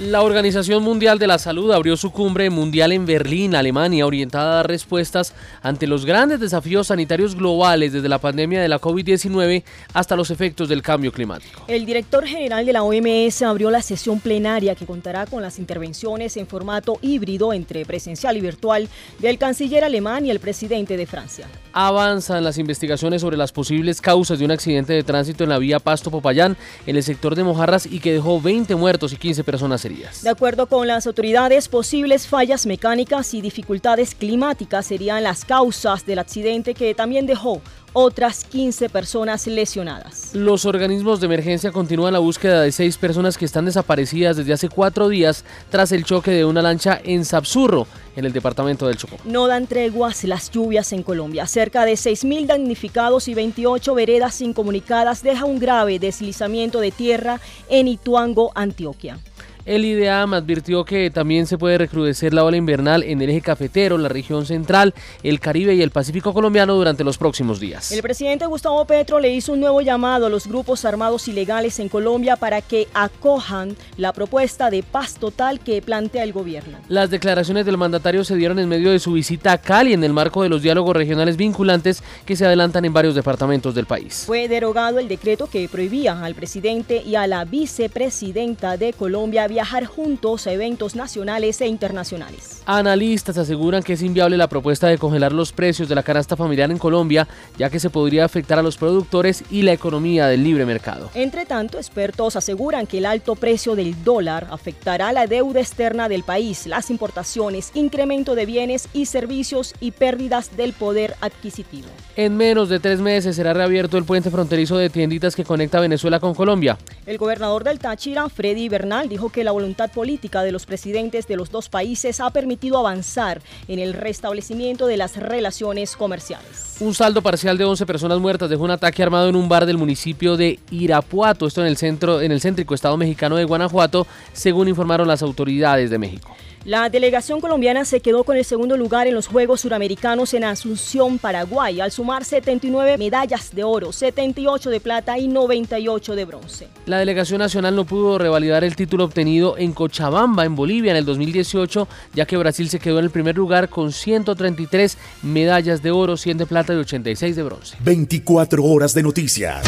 La Organización Mundial de la Salud abrió su cumbre mundial en Berlín, Alemania, orientada a dar respuestas ante los grandes desafíos sanitarios globales desde la pandemia de la COVID-19 hasta los efectos del cambio climático. El director general de la OMS abrió la sesión plenaria que contará con las intervenciones en formato híbrido entre presencial y virtual del canciller alemán y el presidente de Francia. Avanzan las investigaciones sobre las posibles causas de un accidente de tránsito en la vía Pasto-Popayán en el sector de Mojarras y que dejó 20 muertos y 15 personas heridas. De acuerdo con las autoridades, posibles fallas mecánicas y dificultades climáticas serían las causas del accidente que también dejó otras 15 personas lesionadas. Los organismos de emergencia continúan la búsqueda de seis personas que están desaparecidas desde hace cuatro días tras el choque de una lancha en Sapsurro, en el departamento del Chocó. No dan treguas las lluvias en Colombia. Cerca de 6.000 damnificados y 28 veredas incomunicadas deja un grave deslizamiento de tierra en Ituango, Antioquia. El IDEAM advirtió que también se puede recrudecer la ola invernal en el eje cafetero, la región central, el Caribe y el Pacífico colombiano durante los próximos días. El presidente Gustavo Petro le hizo un nuevo llamado a los grupos armados ilegales en Colombia para que acojan la propuesta de paz total que plantea el gobierno. Las declaraciones del mandatario se dieron en medio de su visita a Cali en el marco de los diálogos regionales vinculantes que se adelantan en varios departamentos del país. Fue derogado el decreto que prohibía al presidente y a la vicepresidenta de Colombia viajar juntos a eventos nacionales e internacionales. Analistas aseguran que es inviable la propuesta de congelar los precios de la canasta familiar en Colombia, ya que se podría afectar a los productores y la economía del libre mercado. Entre tanto, expertos aseguran que el alto precio del dólar afectará la deuda externa del país, las importaciones, incremento de bienes y servicios y pérdidas del poder adquisitivo. En menos de tres meses será reabierto el puente fronterizo de tienditas que conecta Venezuela con Colombia. El gobernador del Táchira, Freddy Bernal, dijo que la voluntad política de los presidentes de los dos países ha permitido avanzar en el restablecimiento de las relaciones comerciales. Un saldo parcial de 11 personas muertas dejó un ataque armado en un bar del municipio de Irapuato, esto en el centro en el céntrico estado mexicano de Guanajuato, según informaron las autoridades de México. La delegación colombiana se quedó con el segundo lugar en los Juegos Suramericanos en Asunción, Paraguay, al sumar 79 medallas de oro, 78 de plata y 98 de bronce. La delegación nacional no pudo revalidar el título en Cochabamba, en Bolivia, en el 2018, ya que Brasil se quedó en el primer lugar con 133 medallas de oro, 100 de plata y 86 de bronce. 24 horas de noticias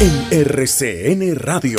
en RCN Radio.